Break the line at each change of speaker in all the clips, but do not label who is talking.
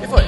que foi?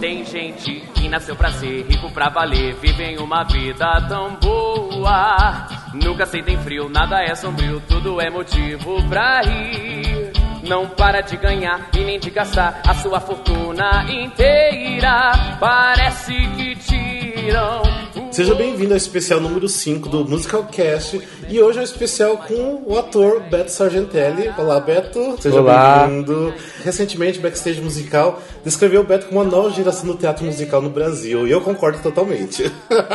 Tem gente que nasceu pra ser rico pra valer, vivem uma vida tão boa. Nunca sentem frio, nada é sombrio, tudo é motivo pra rir. Não para de ganhar e nem de gastar a sua fortuna inteira. Parece que tiram
Seja bem-vindo ao especial número 5 do Musical Cast. E hoje é um especial com o ator Beto Sargentelli. Olá, Beto. Seja bem-vindo. Recentemente, Backstage Musical descreveu o Beto como uma nova geração do teatro musical no Brasil. E eu concordo totalmente.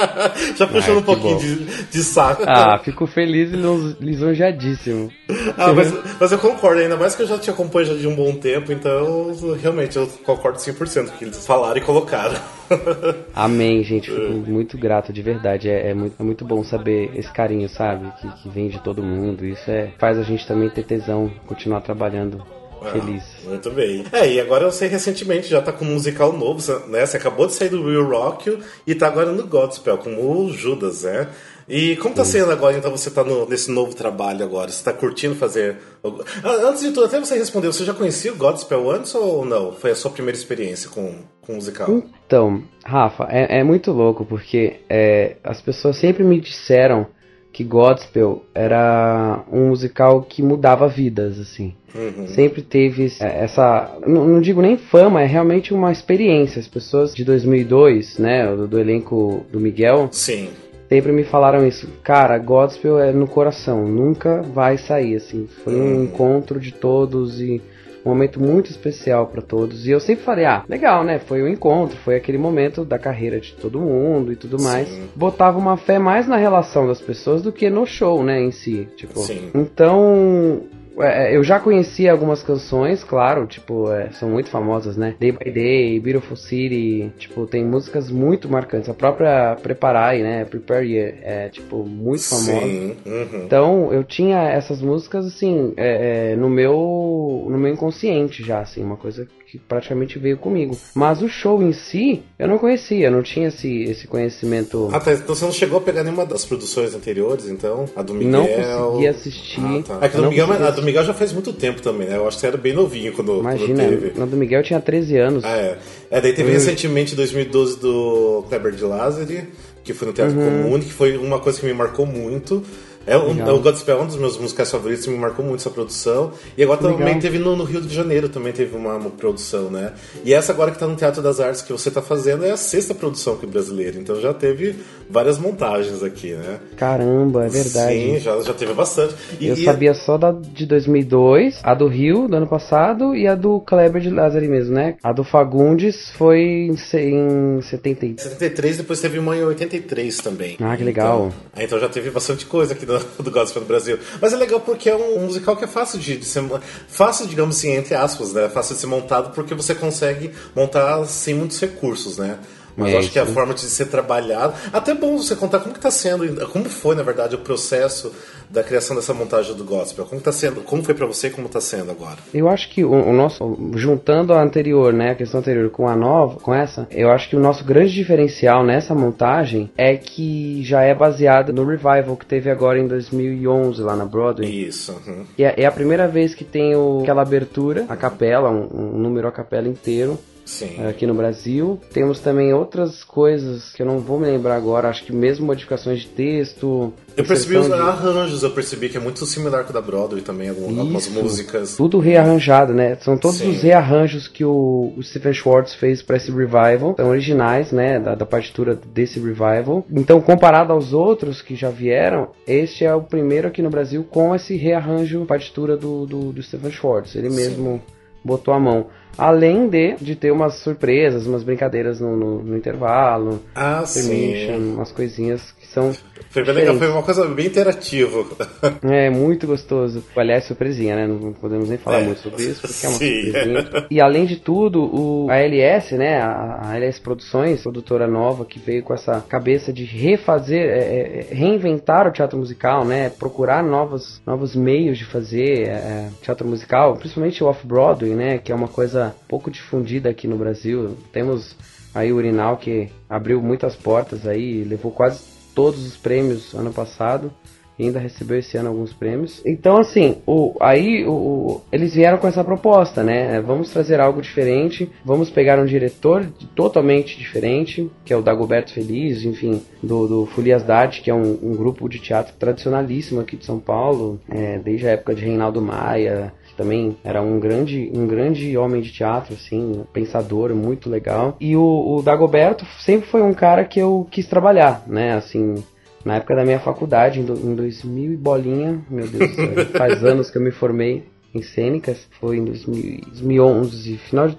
Já puxando Ai, um pouquinho de, de, saco.
Ah, fico feliz e lisonjeadíssimo.
ah, mas, mas, eu concordo, ainda mais que eu já te acompanho já de um bom tempo. Então, realmente, eu concordo 100% com o que eles falaram e colocaram.
Amém, gente. Fico muito grato de verdade. É, é, muito, é muito bom saber esse carinho, sabe? Que, que vem de todo mundo. Isso é, faz a gente também ter tesão, continuar trabalhando ah, feliz.
Muito bem. É, e agora eu sei recentemente já tá com um musical novo, né? Você acabou de sair do Real Rock e tá agora no Godspell, como o Judas, né? E como tá sendo agora, então, você tá no, nesse novo trabalho agora? Você tá curtindo fazer. Ah, antes de tudo, até você respondeu, você já conhecia o Godspell antes ou não? Foi a sua primeira experiência com, com musical?
Então, Rafa, é, é muito louco, porque é, as pessoas sempre me disseram que Godspell era um musical que mudava vidas, assim. Uhum. Sempre teve é, essa, não, não, digo nem fama, é realmente uma experiência. As pessoas de 2002, né, do, do elenco do Miguel,
Sim
sempre me falaram isso. Cara, gospel é no coração, nunca vai sair, assim. Foi um encontro de todos e um momento muito especial para todos. E eu sempre falei, ah, legal, né? Foi o um encontro, foi aquele momento da carreira de todo mundo e tudo mais. Sim. Botava uma fé mais na relação das pessoas do que no show, né, em si. Tipo, Sim. então é, é, eu já conhecia algumas canções, claro, tipo, é, são muito famosas, né? Day by Day, Beautiful City, tipo, tem músicas muito marcantes. A própria Preparai, né? Prepare é, tipo, muito famosa. Sim. Uhum. Então, eu tinha essas músicas, assim, é, é, no meu no meu inconsciente já, assim, uma coisa que praticamente veio comigo. Mas o show em si, eu não conhecia, não tinha esse, esse conhecimento.
Ah, tá. Então você não chegou a pegar nenhuma das produções anteriores, então? A do Miguel.
Não consegui assistir. Ah,
tá. É que a do, Miguel, a do Miguel já faz muito tempo também, né? Eu acho que você era bem novinho quando,
Imagina,
quando teve.
Na do Miguel eu tinha 13 anos.
Ah, é. É, daí teve recentemente, em 2012, do Kleber de Lázari, que foi no Teatro uhum. Comune, que foi uma coisa que me marcou muito. É um, o Godspell é um dos meus musicais favoritos, me marcou muito essa produção. E agora Legal. também teve no, no, Rio de Janeiro, também teve uma, uma, produção, né? E essa agora que está no Teatro das Artes que você está fazendo é a sexta produção aqui brasileira. Então já teve várias montagens aqui, né?
Caramba, é verdade.
Sim, já, já teve bastante.
E, Eu e sabia só da de 2002, a do Rio, do ano passado, e a do Kleber de Lázaro mesmo, né? A do Fagundes foi em, em 73.
73, depois teve uma em 83 também.
Ah, que legal.
Então, então já teve bastante coisa aqui do, do Gospel no Brasil. Mas é legal porque é um, um musical que é fácil de, de, ser. Fácil, digamos assim, entre aspas, né? Fácil de ser montado porque você consegue montar sem muitos recursos, né? Mas é, acho que é a forma de ser trabalhado. Até bom você contar como que tá sendo, como foi, na verdade, o processo da criação dessa montagem do gospel. Como tá sendo, como foi para você e como está sendo agora?
Eu acho que o, o, nosso, juntando a anterior, né, a questão anterior com a nova, com essa, eu acho que o nosso grande diferencial nessa montagem é que já é baseada no revival que teve agora em 2011 lá na Broadway.
Isso.
Uhum. É, é, a primeira vez que tem o, aquela abertura, a capela, um, um número a capela inteiro
Sim.
aqui no Brasil. Temos também outras coisas que eu não vou me lembrar agora, acho que mesmo modificações de texto.
Eu percebi os de... arranjos, eu percebi que é muito similar com o da Broadway também, algumas Isso, músicas.
Tudo rearranjado, né? São todos Sim. os rearranjos que o, o Stephen Schwartz fez para esse revival, são originais, né, da, da partitura desse revival. Então, comparado aos outros que já vieram, este é o primeiro aqui no Brasil com esse rearranjo partitura do, do, do Stephen Schwartz. Ele mesmo Sim. botou a mão. Além de, de ter umas surpresas, umas brincadeiras no, no, no intervalo.
Ah, sim.
Umas coisinhas que são.
Foi bem legal, foi uma coisa bem interativa.
É, muito gostoso. Aliás, surpresinha, né? Não podemos nem falar é, muito sobre isso, porque é uma sim. surpresinha. E além de tudo, o, a LS, né? A, a LS Produções, produtora nova, que veio com essa cabeça de refazer, é, é, é reinventar o teatro musical, né? Procurar novos, novos meios de fazer é, teatro musical, principalmente o off-Broadway, né? Que é uma coisa pouco difundida aqui no Brasil. Temos aí o Urinal que abriu muitas portas aí, levou quase todos os prêmios ano passado. e ainda recebeu esse ano alguns prêmios. Então, assim, o, aí o, eles vieram com essa proposta, né? Vamos trazer algo diferente, vamos pegar um diretor totalmente diferente, que é o Dagoberto Feliz, enfim, do, do Folias d'Arte, que é um, um, grupo de teatro tradicionalíssimo aqui de São Paulo, é, desde a época de Reinaldo Maia, também era um grande, um grande homem de teatro, assim, pensador, muito legal. E o, o Dagoberto sempre foi um cara que eu quis trabalhar, né? Assim, na época da minha faculdade, em, do, em 2000 e bolinha, meu Deus, faz anos que eu me formei em cênicas, foi em 2000, 2011, final de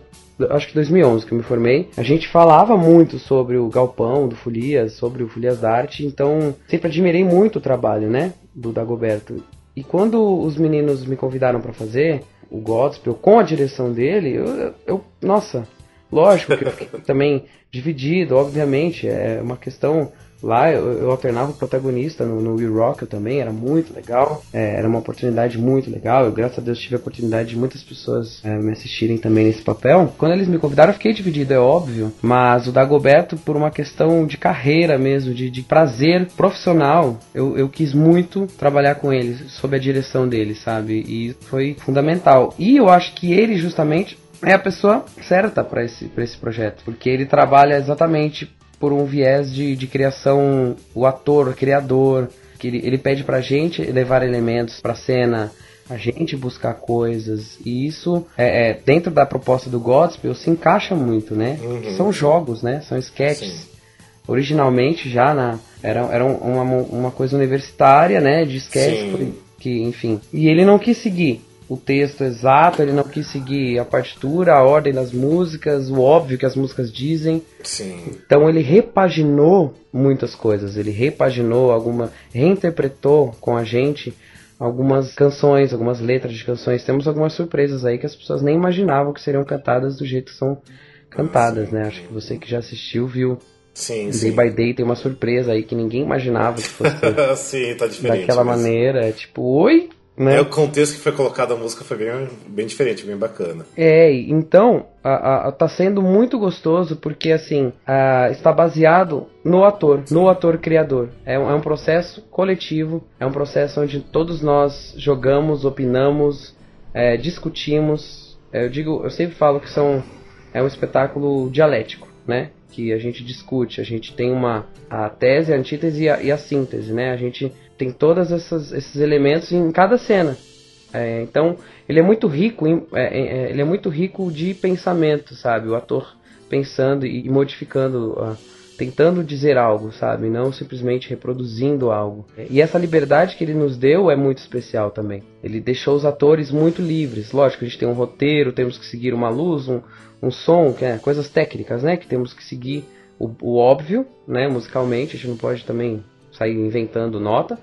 acho que 2011 que eu me formei, a gente falava muito sobre o galpão do Folias, sobre o Folias da Arte, então sempre admirei muito o trabalho, né, do Dagoberto. E quando os meninos me convidaram para fazer o gospel com a direção dele, eu, eu nossa, lógico que eu fiquei também dividido, obviamente, é uma questão Lá eu, eu alternava o protagonista no, no We Rock também, era muito legal. É, era uma oportunidade muito legal. Eu, graças a Deus, tive a oportunidade de muitas pessoas é, me assistirem também nesse papel. Quando eles me convidaram, eu fiquei dividido, é óbvio. Mas o Dagoberto, por uma questão de carreira mesmo, de, de prazer profissional, eu, eu quis muito trabalhar com ele, sob a direção dele, sabe? E foi fundamental. E eu acho que ele, justamente, é a pessoa certa para esse, esse projeto, porque ele trabalha exatamente por um viés de, de criação, o ator, o criador, que ele, ele pede pra gente levar elementos pra cena, a gente buscar coisas, e isso, é, é dentro da proposta do Gospel, se encaixa muito, né? Uhum. São jogos, né? São sketches. Sim. Originalmente já na, era, era uma, uma coisa universitária, né? De sketches, que, enfim. E ele não quis seguir o texto exato, ele não quis seguir a partitura, a ordem das músicas, o óbvio que as músicas dizem.
Sim.
Então ele repaginou muitas coisas, ele repaginou alguma, reinterpretou com a gente algumas canções, algumas letras de canções. Temos algumas surpresas aí que as pessoas nem imaginavam que seriam cantadas do jeito que são cantadas, né? Acho que você que já assistiu viu
Sim,
Day
sim.
by Day tem uma surpresa aí que ninguém imaginava que fosse
sim, tá
daquela mas... maneira. É tipo, oi, né?
É, o contexto que foi colocado a música foi bem, bem diferente, bem bacana.
É, então a, a, tá sendo muito gostoso porque assim a, está baseado no ator, no ator criador. É um, é um processo coletivo, é um processo onde todos nós jogamos, opinamos, é, discutimos. É, eu digo, eu sempre falo que são é um espetáculo dialético, né? Que a gente discute, a gente tem uma a tese, a antítese e a, e a síntese, né? A gente tem todos esses elementos em cada cena. É, então ele é muito rico, em, é, é, é, ele é muito rico de pensamento, sabe? O ator pensando e modificando, uh, tentando dizer algo, sabe? Não simplesmente reproduzindo algo. E essa liberdade que ele nos deu é muito especial também. Ele deixou os atores muito livres. Lógico, a gente tem um roteiro, temos que seguir uma luz, um, um som, que é, coisas técnicas, né? Que temos que seguir o, o óbvio, né? Musicalmente, a gente não pode também sair inventando nota.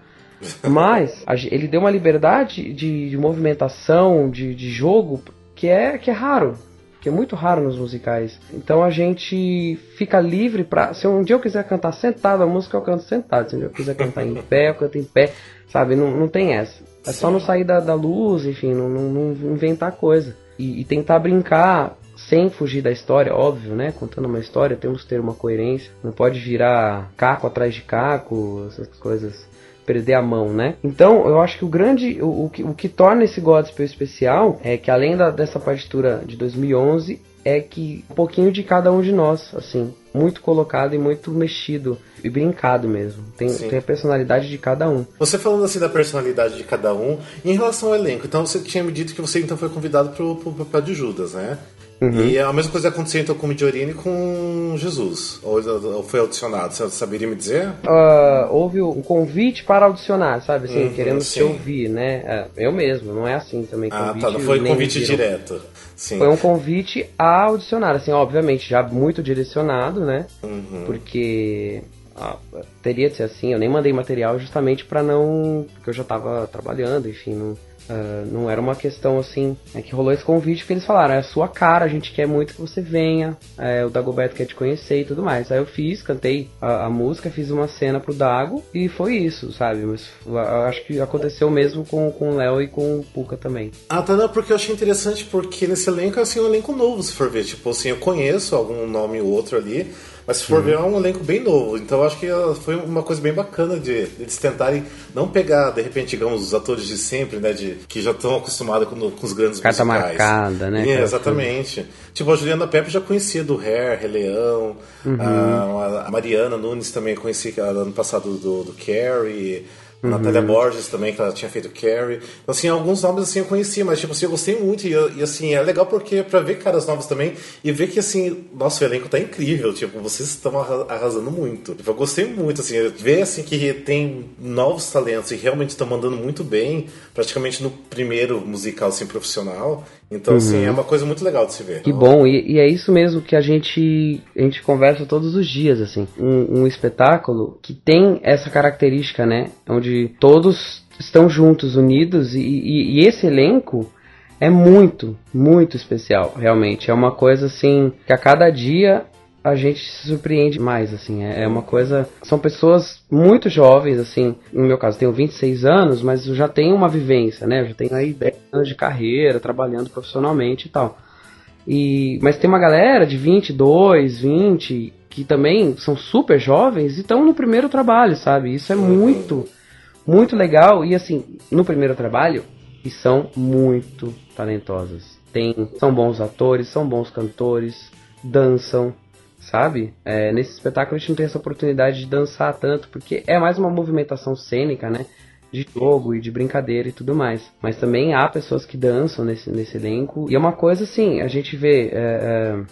Mas ele deu uma liberdade de, de movimentação, de, de jogo, que é, que é raro que é muito raro nos musicais. Então a gente fica livre para se um dia eu quiser cantar sentado, a música eu canto sentado. Se um dia eu quiser cantar em pé, eu canto em pé, sabe? Não, não tem essa. É só não sair da, da luz, enfim, não, não, não inventar coisa. E, e, tentar brincar sem fugir da história, óbvio, né? Contando uma história, temos que ter uma coerência. Não pode virar caco atrás de caco, essas coisas perder a mão, né? Então, eu acho que o grande, o, o, que, o que torna esse gospel especial é que além da, dessa partitura de 2011, é que um pouquinho de cada um de nós, assim, muito colocado e muito mexido e brincado mesmo. Tem, tem a personalidade de cada um.
Você falando assim da personalidade de cada um, em relação ao elenco, então você tinha me dito que você então foi convidado pro, pro papel de Judas, né? Uhum. E a mesma coisa aconteceu então com Midiorini e com Jesus? Ou, ou, foi audicionado? Você saberia me dizer?
Uh, houve um convite para audicionar, sabe? Assim, uhum, querendo sim. ouvir, né? É, eu mesmo, não é assim também.
Ah, tá, não foi convite direto. Sim.
Foi um convite a audicionar, assim, obviamente, já muito direcionado, né?
Uhum.
Porque ah, teria de ser assim, eu nem mandei material justamente para não. porque eu já tava trabalhando, enfim, não Uh, não era uma questão assim. É que rolou esse convite que eles falaram: é a sua cara, a gente quer muito que você venha. É, o Dagoberto quer te conhecer e tudo mais. Aí eu fiz, cantei a, a música, fiz uma cena pro Dago e foi isso, sabe? Mas acho que aconteceu mesmo com, com o Léo e com o Puka também.
Ah, tá, não, porque eu achei interessante porque nesse elenco é assim, um elenco novo, se for ver. Tipo assim, eu conheço algum nome ou outro ali. Mas se for ver, é um elenco bem novo. Então eu acho que foi uma coisa bem bacana de, eles tentarem não pegar, de repente, digamos, os atores de sempre, né? De, que já estão acostumados com, com, os grandes
Carta musicais. marcada, né?
É, exatamente. Tipo, a Juliana Pepe já conhecia do Hair, Rei Leão. Uhum. A, a, Mariana Nunes também conheci ano passado do, do Carrie. Uhum. Natália Borges também, que ela tinha feito Carrie. Então, assim, alguns nomes assim eu conhecia, mas tipo assim, eu gostei muito. E, e assim, é legal porque pra ver caras novos também e ver que assim, nosso elenco tá incrível. Tipo, vocês estão arrasando muito. Tipo, eu gostei muito, assim, ver assim que tem novos talentos e realmente estão mandando muito bem, praticamente no primeiro musical assim, profissional. Então, uhum. assim, é uma coisa muito legal de se ver.
Que bom, e, e, é isso mesmo que a gente, a gente conversa todos os dias, assim. Um, um espetáculo que tem essa característica, né? Onde todos estão juntos, unidos, e, e, e esse elenco é muito, muito especial, realmente. É uma coisa assim que a cada dia a gente se surpreende mais, assim. É, é uma coisa. São pessoas muito jovens, assim. No meu caso, tenho 26 anos, mas eu já tenho uma vivência, né? Eu já tenho aí 10 anos de carreira, trabalhando profissionalmente e tal. E, mas tem uma galera de 22, 20, que também são super jovens e estão no primeiro trabalho, sabe? Isso é muito, muito legal. E assim, no primeiro trabalho, e são muito talentosas. Tem, são bons atores, são bons cantores, dançam, sabe? É, nesse espetáculo a gente não tem essa oportunidade de dançar tanto, porque é mais uma movimentação cênica, né? De jogo e de brincadeira e tudo mais. Mas também há pessoas que dançam nesse, nesse elenco. E é uma coisa assim, a gente vê. É, é,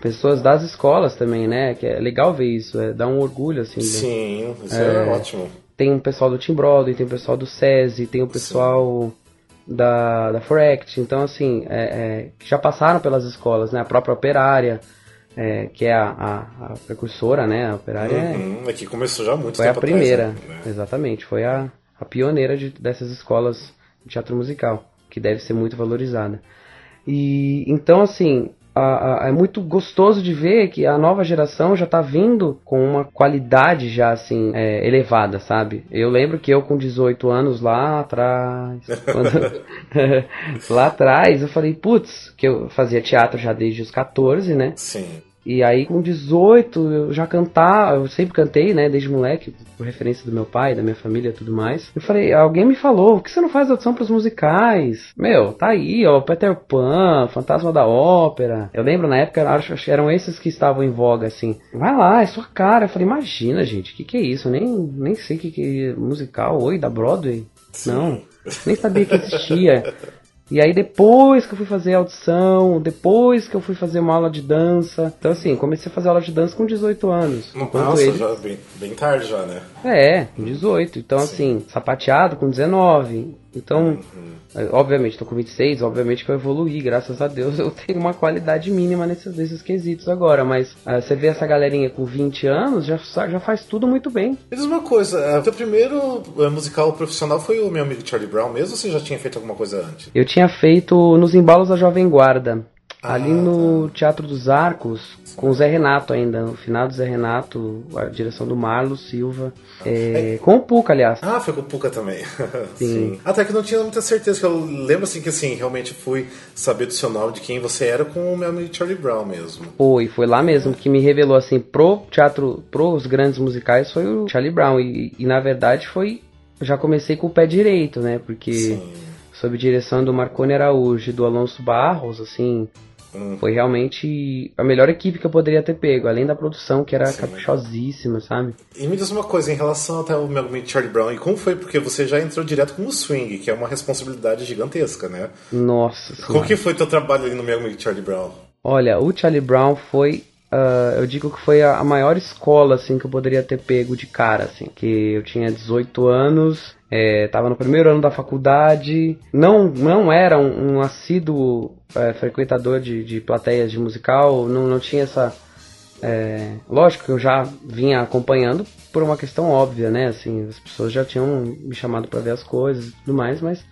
pessoas das escolas também, né? Que é legal ver isso, é, dá um orgulho, assim.
Sim, né? isso é, ótimo.
Tem o um pessoal do Team Broadway, tem o pessoal do SESI, tem o pessoal Sim. da, da Forect, então assim, é, é, já passaram pelas escolas, né? A própria operária é, que é a, a, a, precursora, né? A operária
uhum, é, que começou já muito
Foi a primeira, atrás, né? exatamente. Foi a, a pioneira de, dessas escolas de teatro musical, que deve ser muito valorizada. E então, assim, a, a, é muito gostoso de ver que a nova geração já está vindo com uma qualidade já assim é, elevada, sabe? Eu lembro que eu com 18 anos lá atrás, quando, lá atrás eu falei, putz, que eu fazia teatro já desde os 14, né?
Sim.
E aí com 18 eu já cantava, eu sempre cantei, né, desde moleque, por referência do meu pai, da minha família e tudo mais. Eu falei, alguém me falou, por que você não faz audição para os musicais? Meu, tá aí, ó, Peter Pan, Fantasma da Ópera. Eu lembro na época, acho que eram esses que estavam em voga, assim. Vai lá, é sua cara. Eu falei, imagina, gente, o que, que é isso? Eu nem, nem sei que, que é musical, oi, da Broadway? Não, nem sabia que existia. E aí depois que eu fui fazer audição, depois que eu fui fazer uma aula de dança. Então assim, comecei a fazer aula de dança com 18 anos.
Nossa, eles... já bem, bem tarde já, né?
É, com 18. Então Sim. assim, sapateado com 19. Então, uhum. obviamente, estou com 26, obviamente que eu evoluí, graças a Deus eu tenho uma qualidade mínima nesses, nesses quesitos agora, mas uh, você vê essa galerinha com 20 anos, já, já faz tudo muito bem.
Me diz uma coisa, o teu primeiro eh, musical profissional foi o meu amigo Charlie Brown mesmo ou você já tinha feito alguma coisa antes?
Eu tinha feito nos embalos da Jovem Guarda. Ah, ali no tá. Teatro dos Arcos, com o Zé Renato ainda, no final do Zé Renato, a direção do Marlo Silva, é, é. com o Puca, aliás.
Ah, foi com o Puca também. Sim. Sim. Até que não tinha muita certeza, que eu lembro assim que assim, realmente fui saber do seu nome, de quem você era, com o meu amigo Charlie Brown mesmo.
Foi, foi lá mesmo que me revelou assim, pro teatro, pros grandes musicais, foi o Charlie Brown. E, e na verdade foi. Já comecei com o pé direito, né? Porque. Sim sob direção do Marconi Araújo e do Alonso Barros, assim, Hum. Foi realmente a melhor equipe que eu poderia ter pego, além da produção, que era Sim, caprichosíssima, sabe?
E me diz uma coisa, em relação até ao meu amigo Charlie Brown, e como foi? Porque você já entrou direto com o swing, que é uma responsabilidade gigantesca, né?
Nossa
Como que foi teu trabalho ali no meu amigo Charlie Brown?
Olha, o Charlie Brown foi Uh, eu digo que foi a, a, maior escola assim que eu poderia ter pego de cara assim que eu tinha 18 anos é, no primeiro ano da faculdade. Não não era um, um assíduo é, frequentador de, de plateias de musical. Não, não tinha essa é, lógico que eu já vinha acompanhando por uma questão óbvia né? Assim as pessoas já tinham me chamado para ver as coisas e tudo mais mas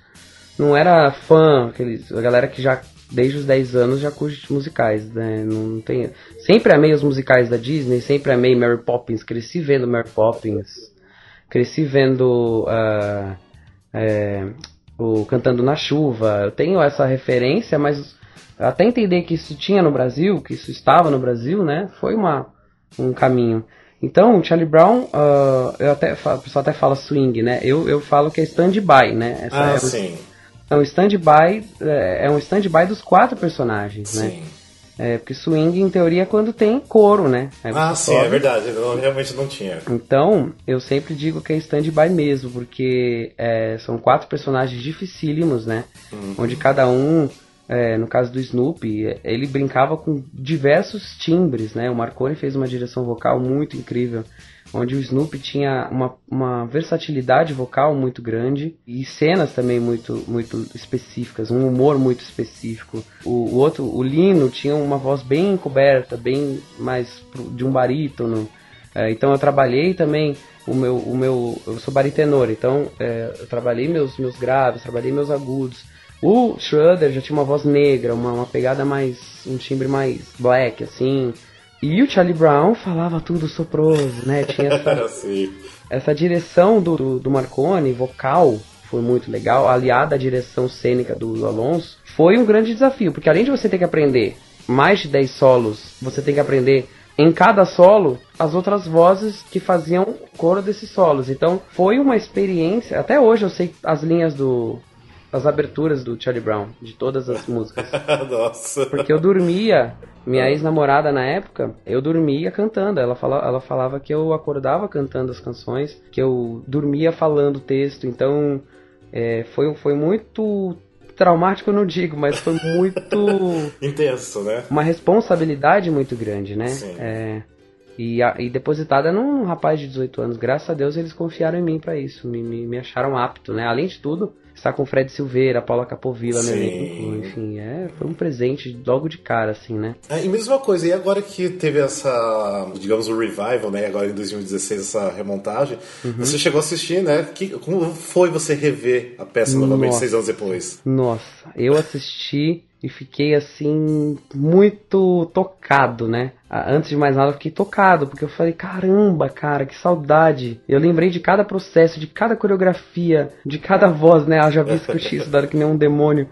não era fã aqueles a galera que já desde os 10 anos já curte musicais, né? Não tem... Sempre amei os musicais da Disney, sempre amei Mary Poppins, cresci vendo Mary Poppins, cresci vendo uh, é, o Cantando na Chuva. Eu tenho essa referência, mas até entender que isso tinha no Brasil, que isso estava no Brasil, né? Foi uma, um caminho. Então, o Charlie Brown, uh, eu até, o pessoal até fala swing, né? Eu, eu falo que é stand-by, né?
Essa ah, é sim.
Então, stand-by é, é um stand-by dos quatro personagens, né? sim. né? É, porque swing, em teoria, é quando tem coro, né?
ah, sim, é verdade. Eu realmente não tinha.
Então, eu sempre digo que é stand-by mesmo, porque é, são quatro personagens dificílimos, né? Uhum. Onde cada um é, no caso do Snoopy, ele brincava com diversos timbres, né? O Marconi fez uma direção vocal muito incrível, onde o Snoopy tinha uma, uma versatilidade vocal muito grande e cenas também muito, muito específicas, um humor muito específico. O, o outro, o Lino, tinha uma voz bem coberta, bem mais de um barítono. É, então eu trabalhei também o meu, o meu, eu sou baritenor, então é, eu trabalhei meus, meus graves, trabalhei meus agudos. O Schroeder já tinha uma voz negra, uma, uma pegada mais. um timbre mais black, assim. E o Charlie Brown falava tudo soproso, né? Tinha essa, essa direção do, do, do, Marconi, vocal, foi muito legal, aliada à direção cênica do Alonso, foi um grande desafio, porque além de você ter que aprender mais de 10 solos, você tem que aprender em cada solo as outras vozes que faziam coro desses solos. Então foi uma experiência. Até hoje eu sei as linhas do, as aberturas do Charlie Brown, de todas as músicas.
Nossa.
Porque eu dormia, minha ex-namorada na época, eu dormia cantando. Ela, fala, ela falava que eu acordava cantando as canções, que eu dormia falando o texto. Então, é, foi, foi muito traumático, eu não digo, mas foi muito.
Intenso, né?
Uma responsabilidade muito grande, né? Sim. É, e, a, e, depositada num rapaz de 18 anos. Graças a Deus eles confiaram em mim para isso, me, me, me acharam apto, né? Além de tudo, está com o Fred Silveira, Paula Capovilla, né? Enfim, é, foi um presente logo de cara, assim, né?
É, e mesma coisa, e agora que teve essa, digamos, o revival, né? Agora em 2016, essa remontagem, uhum. você chegou a assistir, né? Que, como foi você rever a peça novamente seis anos depois?
Nossa, eu assisti e fiquei assim muito tocado, né? Antes de mais nada, eu fiquei tocado, porque eu falei, caramba, cara, que saudade. Eu lembrei de cada processo, de cada coreografia, de cada voz, né? Ah, já vi que eu tinha estudado que nem um demônio.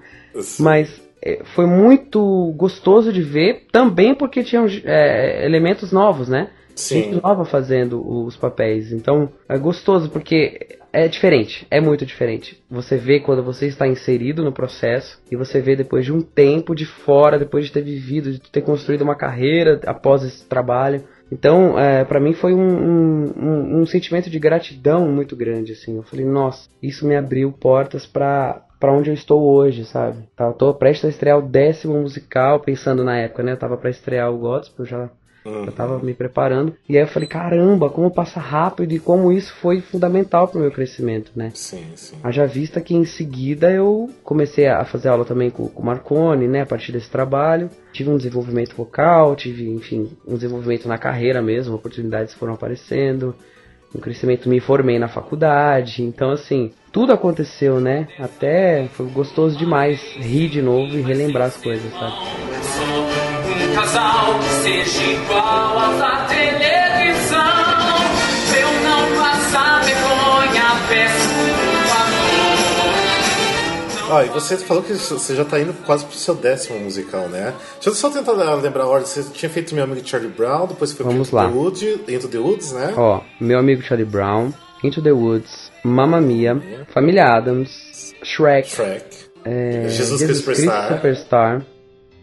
Mas é, foi muito gostoso de ver, também porque tinham é, elementos novos, né? Sim. Gente nova fazendo os papéis. Então é gostoso porque é diferente, é muito diferente. Você vê quando você está inserido no processo e você vê depois de um tempo de fora, depois de ter vivido, de ter construído uma carreira após esse trabalho. Então, é, para mim foi um, um, um, sentimento de gratidão muito grande, assim. Eu falei, nossa, isso me abriu portas para para onde eu estou hoje, sabe? Tá, eu tô prestes a estrear o décimo musical, pensando na época, né? Eu tava para estrear o Gospel, já Uhum. Eu tava me preparando. E aí eu falei, caramba, como passa rápido e como isso foi fundamental pro meu crescimento, né?
Sim, sim.
Haja vista que em seguida eu comecei a fazer aula também com o Marconi, né? A partir desse trabalho. Tive um desenvolvimento vocal, tive, enfim, um desenvolvimento na carreira mesmo, oportunidades foram aparecendo. Um crescimento, me formei na faculdade. Então, assim, tudo aconteceu, né? Até foi gostoso demais rir de novo e relembrar as coisas, sabe? Casal que seja igual ao da televisão. Eu não passar vergonha, peço
ah, e você falou que você já está indo quase pro seu décimo musical, né? Deixa eu só tentar lembrar a ordem. Você tinha feito Meu Amigo Charlie Brown, depois foi
Vamos lá.
The Woods, Into the Woods, né?
Ó, Meu Amigo Charlie Brown, Into the Woods, Mamma Mia, Família Adams, Shrek,
Shrek.
É, Jesus, Jesus Cristo Superstar. Superstar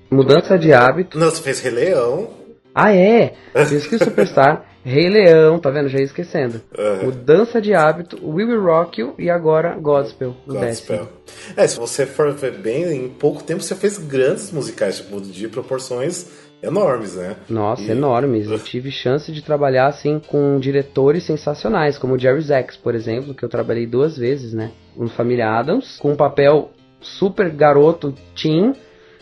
Mudança de hábito.
Não, você fez Rei Leão.
Ah, é? Fiz que Superstar, Rei Leão, tá vendo? Já ia esquecendo. Uhum. Mudança de hábito, We Will Rock You e agora Godspell.
Gospel. É, se você for ver bem, em pouco tempo você fez grandes musicais, tipo, de proporções enormes, né?
Nossa, e... enormes. Eu tive chance de trabalhar assim com diretores sensacionais, como Jerry Zaks, por exemplo, que eu trabalhei duas vezes, né? No Família Adams, com um papel super garoto teen,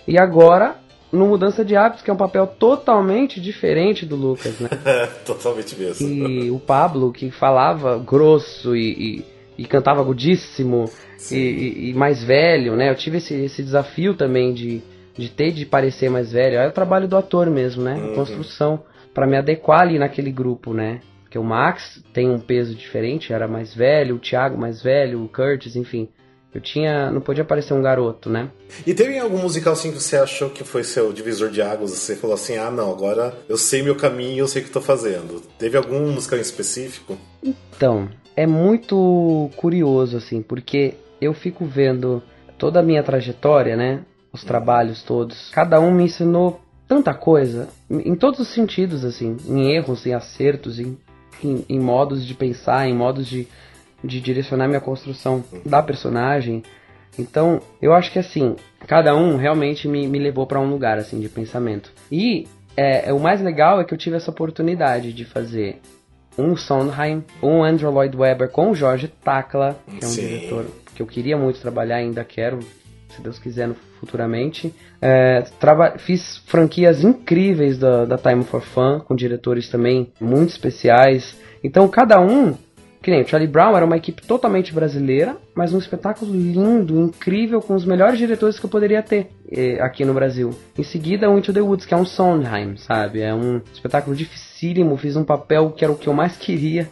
e agora no Mudança de Hábitos, que é um papel totalmente diferente do Lucas, né?
totalmente mesmo.
E o Pablo, que falava grosso e, e, e cantava agudíssimo e, e, mais velho, né? Eu tive esse, esse desafio também de, de ter de parecer mais velho. É o trabalho do ator mesmo, né? Uhum. Construção, para me adequar ali naquele grupo, né? Porque o Max tem um peso diferente, era mais velho, o Thiago mais velho, o Curtis, enfim. Eu tinha. Não podia parecer um garoto, né?
E teve algum musical assim que você achou que foi seu divisor de águas? Você falou assim, ah não, agora eu sei meu caminho, eu sei o que estou fazendo. Teve algum musical em específico?
Então, é muito curioso, assim, porque eu fico vendo toda a minha trajetória, né? Os trabalhos todos. Cada um me ensinou tanta coisa, em todos os sentidos, assim, em erros, em acertos, em, em, em modos de pensar, em modos de de direcionar minha construção da personagem. Então, eu acho que assim, cada um realmente me, me levou para um lugar assim de pensamento. E é, é, o mais legal é que eu tive essa oportunidade de fazer um Sondheim, um Andrew Lloyd Webber com o Jorge Takla, que é um Sim. diretor que eu queria muito trabalhar, ainda quero, se Deus quiser, futuramente. É, fiz franquias incríveis da, da Time for Fun, com diretores também muito especiais. Então, cada um que nem o Charlie Brown era uma equipe totalmente brasileira, mas um espetáculo lindo, incrível, com os melhores diretores que eu poderia ter eh, aqui no Brasil. Em seguida, o Into the Woods, que é um Sondheim, sabe? É um espetáculo dificílimo, fiz um papel que era o que eu mais queria,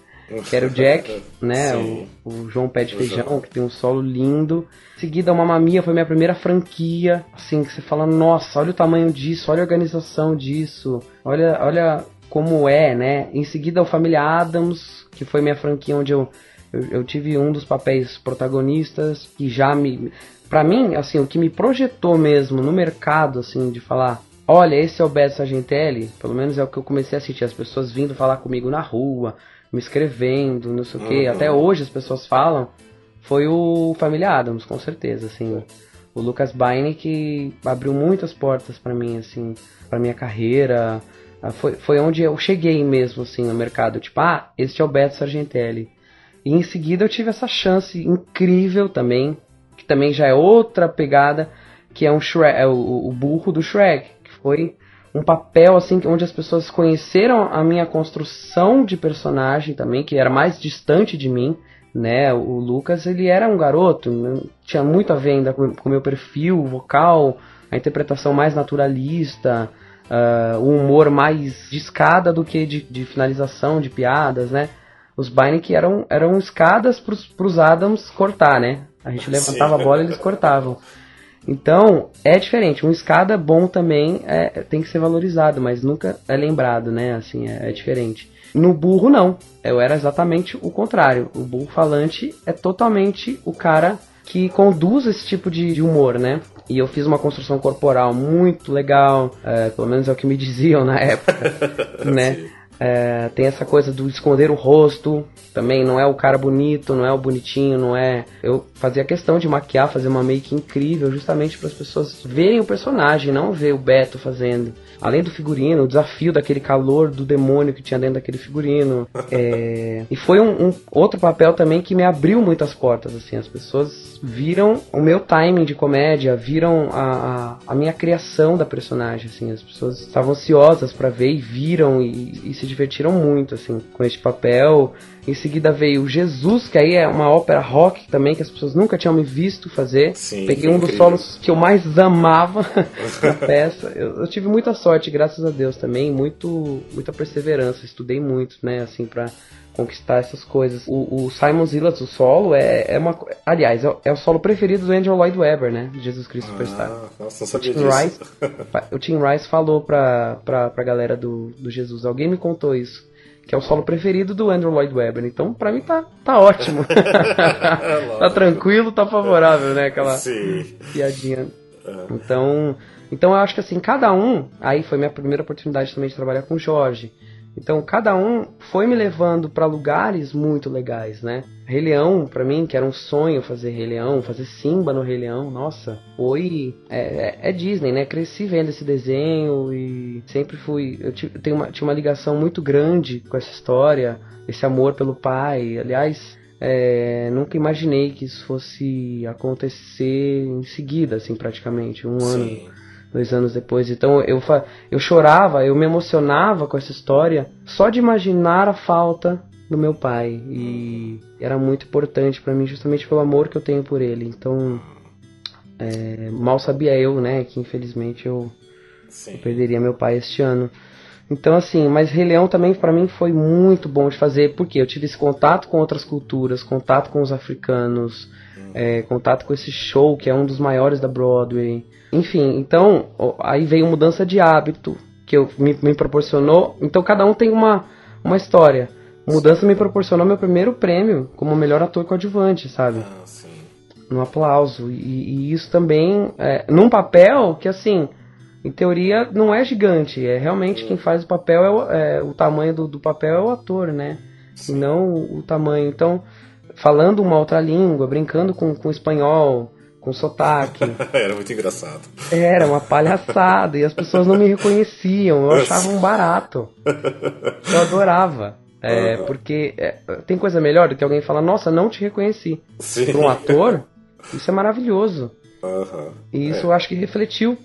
que era o Jack, né? O, o, João Pé de Feijão, que tem um solo lindo. Em seguida, uma Mamia foi minha primeira franquia, assim, que você fala, nossa, olha o tamanho disso, olha a organização disso, olha, olha como é, né? Em seguida, o Família Adams, que foi minha franquia onde eu, eu, eu tive um dos papéis protagonistas, que já me. Pra mim, assim, o que me projetou mesmo no mercado, assim, de falar. Olha, esse é o Beto Sargentelli. Pelo menos é o que eu comecei a sentir. As pessoas vindo falar comigo na rua, me escrevendo, não sei o quê. Uhum. Até hoje as pessoas falam. Foi o Família Adams, com certeza, assim. O Lucas Baine que abriu muitas portas para mim, assim, para minha carreira, foi, foi onde eu cheguei mesmo, assim, no mercado. Tipo, ah, este é o Beto Sargentelli. E em seguida eu tive essa chance incrível também, que também já é outra pegada, que é um Shrek, é o, o burro do Shrek, que foi um papel assim onde as pessoas conheceram a minha construção de personagem também, que era mais distante de mim, né? O Lucas ele era um garoto, tinha muito a ver ainda com o meu perfil vocal, a interpretação mais naturalista, uh, o humor mais de escada do que de, de finalização de piadas, né? Os Beinecke eram, eram escadas pros, pros Adams cortar, né? A gente levantava Sim. a bola e eles cortavam. Então, é diferente. Um escada bom também é, tem que ser valorizado, mas nunca é lembrado, né? Assim, é, é, diferente. No burro, não. Eu era exatamente o contrário. O burro falante é totalmente o cara que conduz esse tipo de, de humor, né? E eu fiz uma construção corporal muito legal, é, pelo menos é o que me diziam na época, né? É, tem essa coisa do esconder o rosto, também não é o cara bonito, não é o bonitinho, não é. Eu fazia questão de maquiar, fazer uma make incrível, justamente para as pessoas verem o personagem, não ver o Beto fazendo. Além do figurino, o desafio daquele calor do demônio que tinha dentro daquele figurino. É... E foi um, um, outro papel também que me abriu muitas portas, assim. As pessoas viram o meu timing de comédia, viram a, a, a minha criação da personagem, assim. As pessoas estavam ansiosas para ver e viram e, e se divertiram muito, assim, com este papel. Em seguida veio Jesus, que aí é uma ópera rock também, que as pessoas nunca tinham me visto fazer. Sim, Peguei um dos solos que eu mais amava na peça. Eu, eu, tive muita sorte, graças a Deus também, muito, muita perseverança. Estudei muito, né, assim, pra conquistar essas coisas. O, o Simon Zillas, o solo, é, é uma. Aliás, é, é, o solo preferido do Andrew Lloyd Webber, né? De Jesus Cristo ah, Superstar.
Nossa, não sabia o Tim disso. Rice,
o Tim Rice falou pra, pra, pra galera do, do Jesus. Alguém me contou isso que é o solo preferido do Andrew Lloyd Webber. Então, pra mim tá, tá ótimo. tá tranquilo, tá favorável, né? Aquela Sim. piadinha. É. Então, então eu acho que assim, cada um. Aí foi minha primeira oportunidade também de trabalhar com o Jorge. Então cada um foi me levando para lugares muito legais, né? Rei Leão, pra mim, que era um sonho fazer Rei Leão, fazer Simba no Rei Leão, nossa, foi. É, é, é Disney, né? Cresci vendo esse desenho e sempre fui. Eu tenho uma, tinha uma ligação muito grande com essa história, esse amor pelo pai. Aliás, é, nunca imaginei que isso fosse acontecer em seguida, assim, praticamente, um Sim. ano dois anos depois. Então eu, eu chorava, eu me emocionava com essa história só de imaginar a falta do meu pai. E era muito importante para mim, justamente pelo amor que eu tenho por ele. Então, é, mal sabia eu, né, que infelizmente eu, eu, perderia meu pai este ano. Então, assim, mas Rei Leão também para mim foi muito bom de fazer, porque eu tive esse contato com outras culturas, contato com os africanos, é, contato com esse show que é um dos maiores da Broadway. Enfim, então, aí veio mudança de hábito, que eu, me, me proporcionou. Então, cada um tem uma, uma história. Mudança me proporcionou meu primeiro prêmio como melhor ator coadjuvante, sabe? Ah, sim. Um aplauso. E, e isso também, é, num papel que, assim, em teoria não é gigante. É realmente quem faz o papel, é o, é, o tamanho do, do, papel é o ator, né? Sim. E não o, o, tamanho. Então, falando uma outra língua, brincando com, com espanhol, com sotaque.
Era muito engraçado.
Era uma palhaçada. e as pessoas não me reconheciam. Eu achava um barato. Eu adorava. É, uhum. Porque é, tem coisa melhor do que alguém falar, nossa, não te reconheci. Para um ator, isso é maravilhoso. Uhum. E isso é. eu acho que refletiu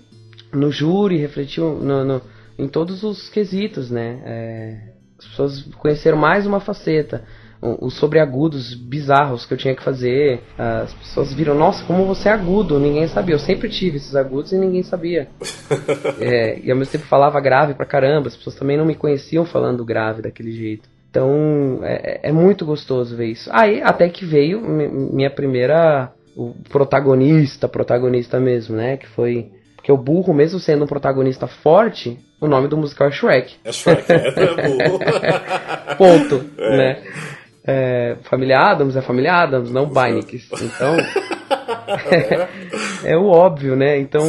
no júri, refletiu no, no, em todos os quesitos, né? É, as pessoas conheceram mais uma faceta. Os sobreagudos bizarros que eu tinha que fazer. As pessoas viram, nossa, como você é agudo, ninguém sabia. Eu sempre tive esses agudos e ninguém sabia. é, e ao mesmo tempo falava grave pra caramba, as pessoas também não me conheciam falando grave daquele jeito. Então é, é muito gostoso ver isso. Aí até que veio minha primeira. O protagonista, protagonista mesmo, né? Que foi. Porque o burro, mesmo sendo um protagonista forte, o nome do musical é Shrek.
É Shrek, é, é burro.
Ponto, é. né? É, família Adams é família Adams, não Beinecks. Então. é, é, o óbvio, né? Então.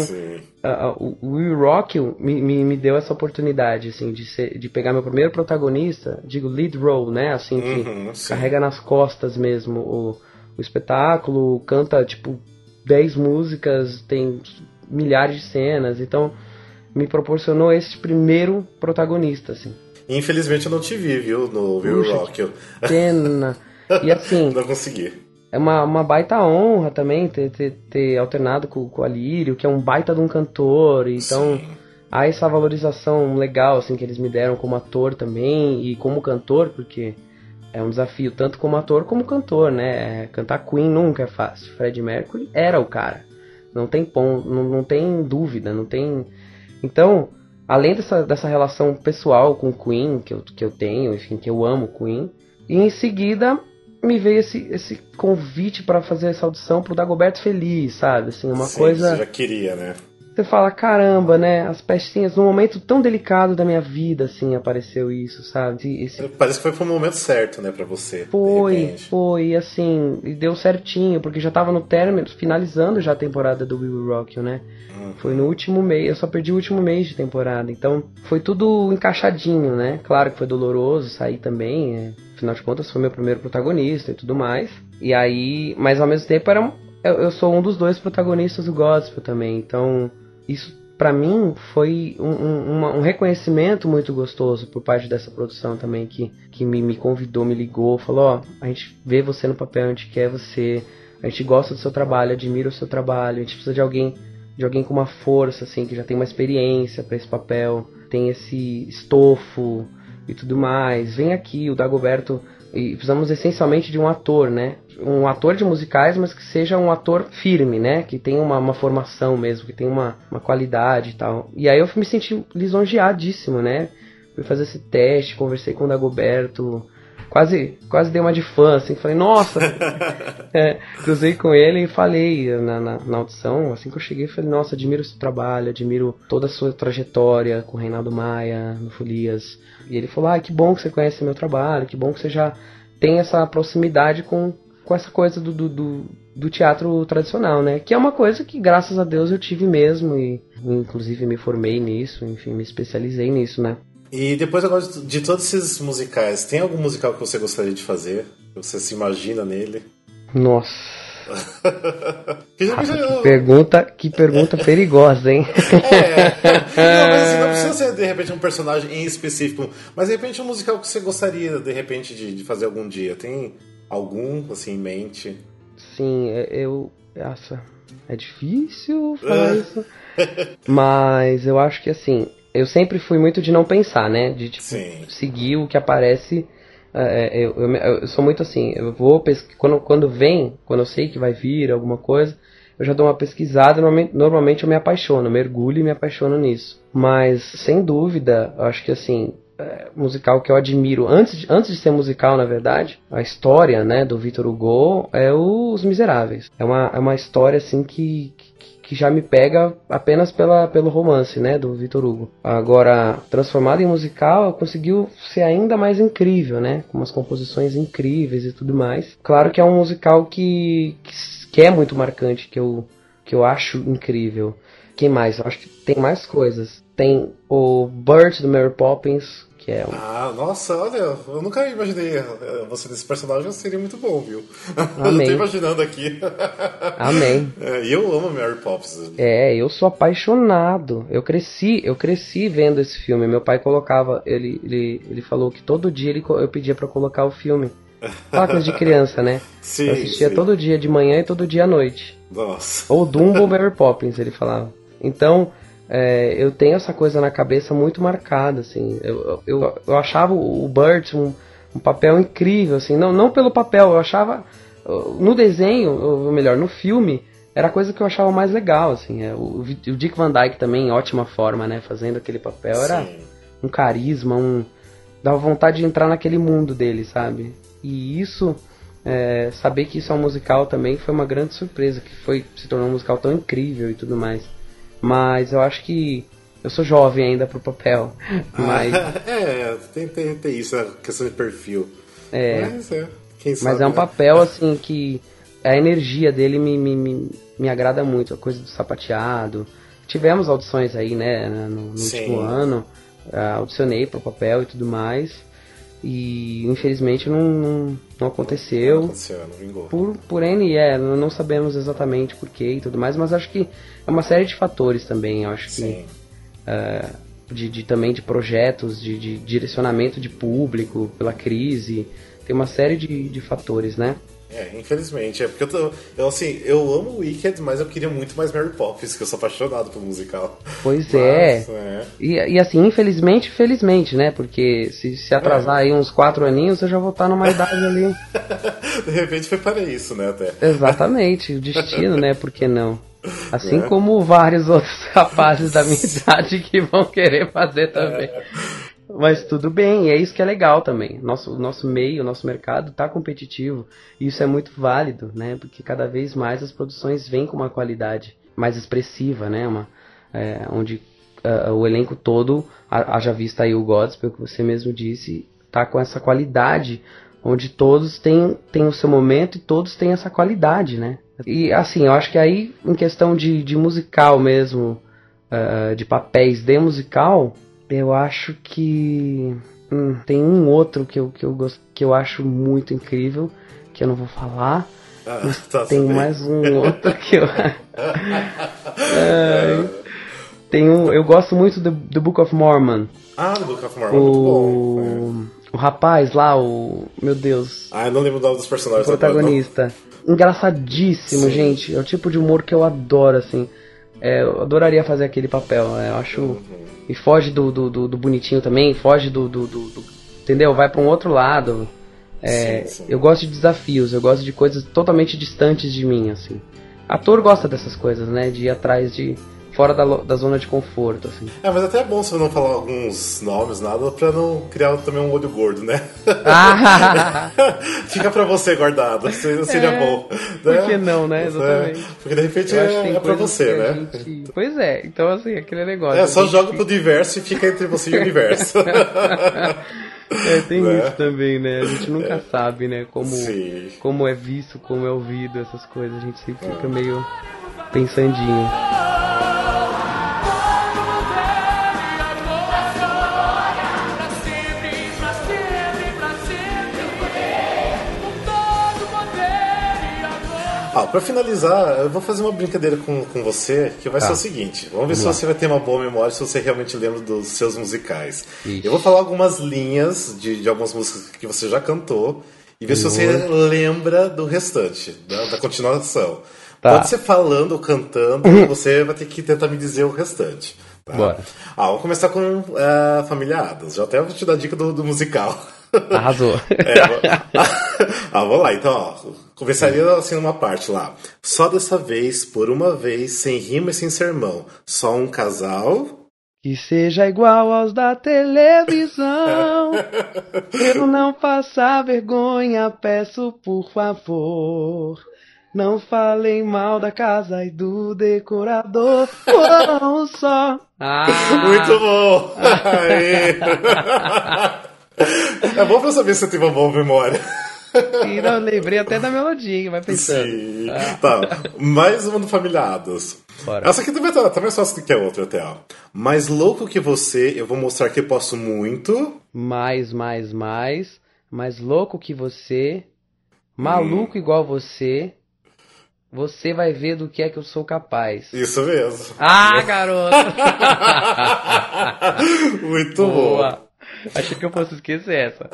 O Will Rock me, me, me, deu essa oportunidade, assim, de, ser, de pegar meu primeiro protagonista, digo lead role, né, assim, que uhum, carrega nas costas mesmo o, o espetáculo, canta, tipo, 10 músicas, tem milhares de cenas, então me proporcionou esse primeiro protagonista, assim.
Infelizmente eu não te vi, viu, no Will Rock.
Pena. E assim...
não consegui
é uma, uma baita honra também ter, ter, ter alternado com, com o Alírio, que é um baita de um cantor. Então Sim. há essa valorização legal assim que eles me deram como ator também e como cantor, porque é um desafio tanto como ator como cantor, né? Cantar Queen nunca é fácil. Fred Mercury era o cara. Não tem ponto, não, não tem dúvida, não tem. Então, além dessa, dessa relação pessoal com Queen que eu, que eu tenho, enfim, que eu amo Queen, e em seguida me veio esse, esse convite para fazer essa audição pro Dagoberto Feliz, sabe? Assim, uma Sim, coisa.
Você já queria, né?
Você fala, caramba, né? As pestinhas, num momento tão delicado da minha vida, assim, apareceu isso, sabe? Esse...
Parece que foi pro momento certo, né, pra você.
Foi, foi, assim, e deu certinho, porque já tava no término, finalizando já a temporada do Will Rock, né? Uhum. Foi no último mês, eu só perdi o último mês de temporada, então foi tudo encaixadinho, né? Claro que foi doloroso sair também, é, afinal de contas foi meu primeiro protagonista e tudo mais. E aí, mas ao mesmo tempo era eu, eu sou um dos dois protagonistas do gospel também, então isso para mim foi um, um, um, reconhecimento muito gostoso por parte dessa produção também que, que me, me convidou, me ligou, falou, ó, a gente vê você no papel, a gente quer você, a gente gosta do seu trabalho, admira o seu trabalho, a gente precisa de alguém de alguém com uma força assim, que já tem uma experiência para esse papel, tem esse estofo e tudo mais. Vem aqui, o Dagoberto e precisamos essencialmente de um ator, né? Um ator de musicais, mas que seja um ator firme, né? Que tenha uma, uma formação mesmo, que tenha uma, uma qualidade e tal. E aí eu me senti lisonjeadíssimo, né? Fui fazer esse teste, conversei com o Dagoberto, quase, quase dei uma de fã, assim, falei, nossa! é, cruzei com ele e falei na, na, na, audição, assim que eu cheguei, falei, nossa, admiro seu trabalho, admiro toda a sua trajetória com o Reinaldo Maia, no Folias. E ele falou, ah, que bom que você conhece meu trabalho, que bom que você já tem essa proximidade com, com essa coisa do, do, do, do teatro tradicional, né? Que é uma coisa que, graças a Deus, eu tive mesmo e, inclusive, me formei nisso, enfim, me especializei nisso, né?
E depois agora de todos esses musicais, tem algum musical que você gostaria de fazer? Que você se imagina nele?
Nossa. que, que pergunta, que pergunta perigosa, hein?
É. Não, mas assim, não precisa ser de repente um personagem em específico, mas de repente um musical que você gostaria de repente de, de fazer algum dia. Tem algum assim em mente?
Sim, é, eu. Nossa, é difícil falar isso. mas eu acho que assim, eu sempre fui muito de não pensar, né? De tipo, seguir o que aparece. É, é, eu, eu, eu, sou muito assim, eu vou pesquisar. Quando, quando vem, quando eu sei que vai vir alguma coisa, eu já dou uma pesquisada, normalmente, normalmente eu me apaixono, mergulho e me apaixono nisso. Mas, sem dúvida, eu acho que assim, é, musical que eu admiro, antes de, antes de ser musical, na verdade, a história, né, do Victor Hugo é Os Miseráveis. É uma, é uma história, assim, que, que, que já me pega apenas pela, pelo romance, né, do Victor Hugo. Agora, transformado em musical, conseguiu ser ainda mais incrível, né, com umas composições incríveis e tudo mais. Claro que é um musical que, que, que é muito marcante, que eu, que eu acho incrível. Quem mais? Eu acho que tem mais coisas. Tem o Burt do Mary Poppins, que é um...
Ah, nossa, olha, eu nunca imaginei eh, você nesse personagem, seria muito bom, viu?
Amém.
eu tô imaginando aqui.
Amém.
É, eu amo Mary Poppins.
É, eu sou apaixonado. Eu cresci, eu cresci vendo esse filme. Meu pai colocava, ele, ele, ele falou que todo dia ele, eu pedia para colocar o filme. Coisa de criança, né?
Sim,
eu assistia
sim.
todo dia de manhã e todo dia à noite.
Nossa.
Ou Dumbo ou Mary Poppins, ele falava. Então, é, eu tenho essa coisa na cabeça muito marcada, assim. Eu, eu, eu achava o Burt um, um papel incrível, assim. Não, não pelo papel, eu achava... No desenho, ou melhor, no filme, era a coisa que eu achava mais legal, assim. É, o, o Dick Van Dyke também, em ótima forma, né? Fazendo aquele papel. Era
Sim.
um carisma, um... Dava vontade de entrar naquele mundo dele, sabe? E isso... É, saber que isso é um musical também foi uma grande surpresa, que foi se tornou um musical tão incrível e tudo mais. Mas eu acho que eu sou jovem ainda pro papel. Mas,
é, tem, tem, tem isso, a questão de perfil.
É.
Mas é, quem
mas
sabe,
é um
né?
papel assim que a energia dele me, me, me, me agrada muito, a coisa do sapateado. Tivemos audições aí, né, no, no último ano. ah, audicionei pro papel e tudo mais. E infelizmente não, não, não aconteceu.
Aconteceu, não vingou.
Por, por N, é, não não sabemos exatamente porquê e tudo mais, mas acho que é uma série de fatores também. Eu acho que
Sim.
é, de, de- também de projetos, de, de direcionamento de público pela crise. Tem uma série de, de fatores, né?
É, infelizmente. É porque eu tô. Eu, assim, eu amo o Wicked, mas eu queria muito mais Mary Poppins, que eu sou apaixonado por musical.
Pois
Mas,
é.
é.
E, e assim, infelizmente, felizmente, né? Porque se, se atrasar aí uns quatro aninhos, eu já vou estar numa idade ali.
De repente foi para isso, né, até.
Exatamente, o destino, né? Por que não? Assim
É.
como vários outros rapazes da minha idade que vão querer fazer também. Mas tudo bem, é isso que é legal também. Nosso, nosso meio, nosso mercado tá competitivo. E isso é muito válido, né? Porque cada vez mais as produções vêm com uma qualidade mais expressiva, né? Uma, é, onde ah, o elenco todo, ha- haja vista aí o Gospel, que você mesmo disse, tá com essa qualidade, onde todos têm, têm o seu momento e todos têm essa qualidade, né? E assim, eu acho que aí, em questão de, de musical mesmo, ah, de papéis de musical, eu acho que hum, tem um outro que eu, que, eu gosto, que eu acho muito incrível, que eu não vou falar.
Ah, tá
Tem
bem.
mais um outro que eu. Ai. tem um, eu gosto muito do, do Book of Mormon.
Ah, do Book of Mormon, é muito bom. é.
O, o rapaz lá, o. Meu Deus.
Ah, eu não lembro o nome dos
O
personagens. agora,
protagonista. Engraçadíssimo,
Sim.
gente. É o tipo de humor que eu adoro, assim. É, eu adoraria fazer aquele papel. né? Eu acho.
Uhum.
E foge do, do, do- do bonitinho também, foge do. do, do- entendeu? Vai pra um outro lado. É,
Sim, sim.
Eu gosto de desafios, eu gosto de coisas totalmente distantes de mim, assim. Ator gosta dessas coisas, né? De ir atrás de. Fora da, da zona de conforto, assim.
É, mas até é bom você não falar alguns nomes, nada, pra não criar também um olho gordo, né?
Ah,
Fica pra você guardado, seria, seria
É,
bom.
por que não, né?
É,
Exatamente.
porque de repente
eu
é, é pra você, né?
gente- Pois é, então assim, aquele negócio.
É, só
gente
joga pro diverso e fica entre você e o universo.
É, tem
né?
isso também, né? A gente nunca sabe, né? Como,
Sim.
como é visto, como é ouvido, essas coisas. A gente sempre fica meio pensandinho.
Ah, pra finalizar, eu vou fazer uma brincadeira com, com você, que vai
Tá.
ser o seguinte. Vamos ver se
lá.
você vai ter uma boa memória, se você realmente lembra dos seus musicais.
Ixi.
Eu vou falar algumas linhas de, de algumas músicas que você já cantou e ver se você lembra do restante, da, da continuação.
Tá.
Pode ser falando ou cantando, você vai ter que tentar me dizer o restante. tá?
Bora.
Ah, vamos começar com a Família Adams. Já até vou te dar a dica do, do musical.
Arrasou.
É, ah, vamos lá, então, ó. Conversaria assim numa parte lá. Só dessa vez, por uma vez, sem rima e sem sermão. Só um casal.
Que seja igual aos da televisão. Eu não passar vergonha, peço por favor. Não falem mal da casa e do decorador. Não só.
Ah. Muito bom! é bom pra saber se você tem uma boa memória.
E não, lembrei até da melodia, vai pensando. Sim.
Ah. Tá, mais uma do Familiados. Bora. Essa aqui também tá, tá mais fácil do que a outra até, ó. Mais louco que você, eu vou mostrar que eu posso muito.
Mais, mais, mais. Mais louco que você. Maluco hum. igual você. Você vai ver do que é que eu sou capaz.
Isso mesmo.
Ah, garoto!
Muito Boa. bom.
Achei que eu fosse esquecer essa.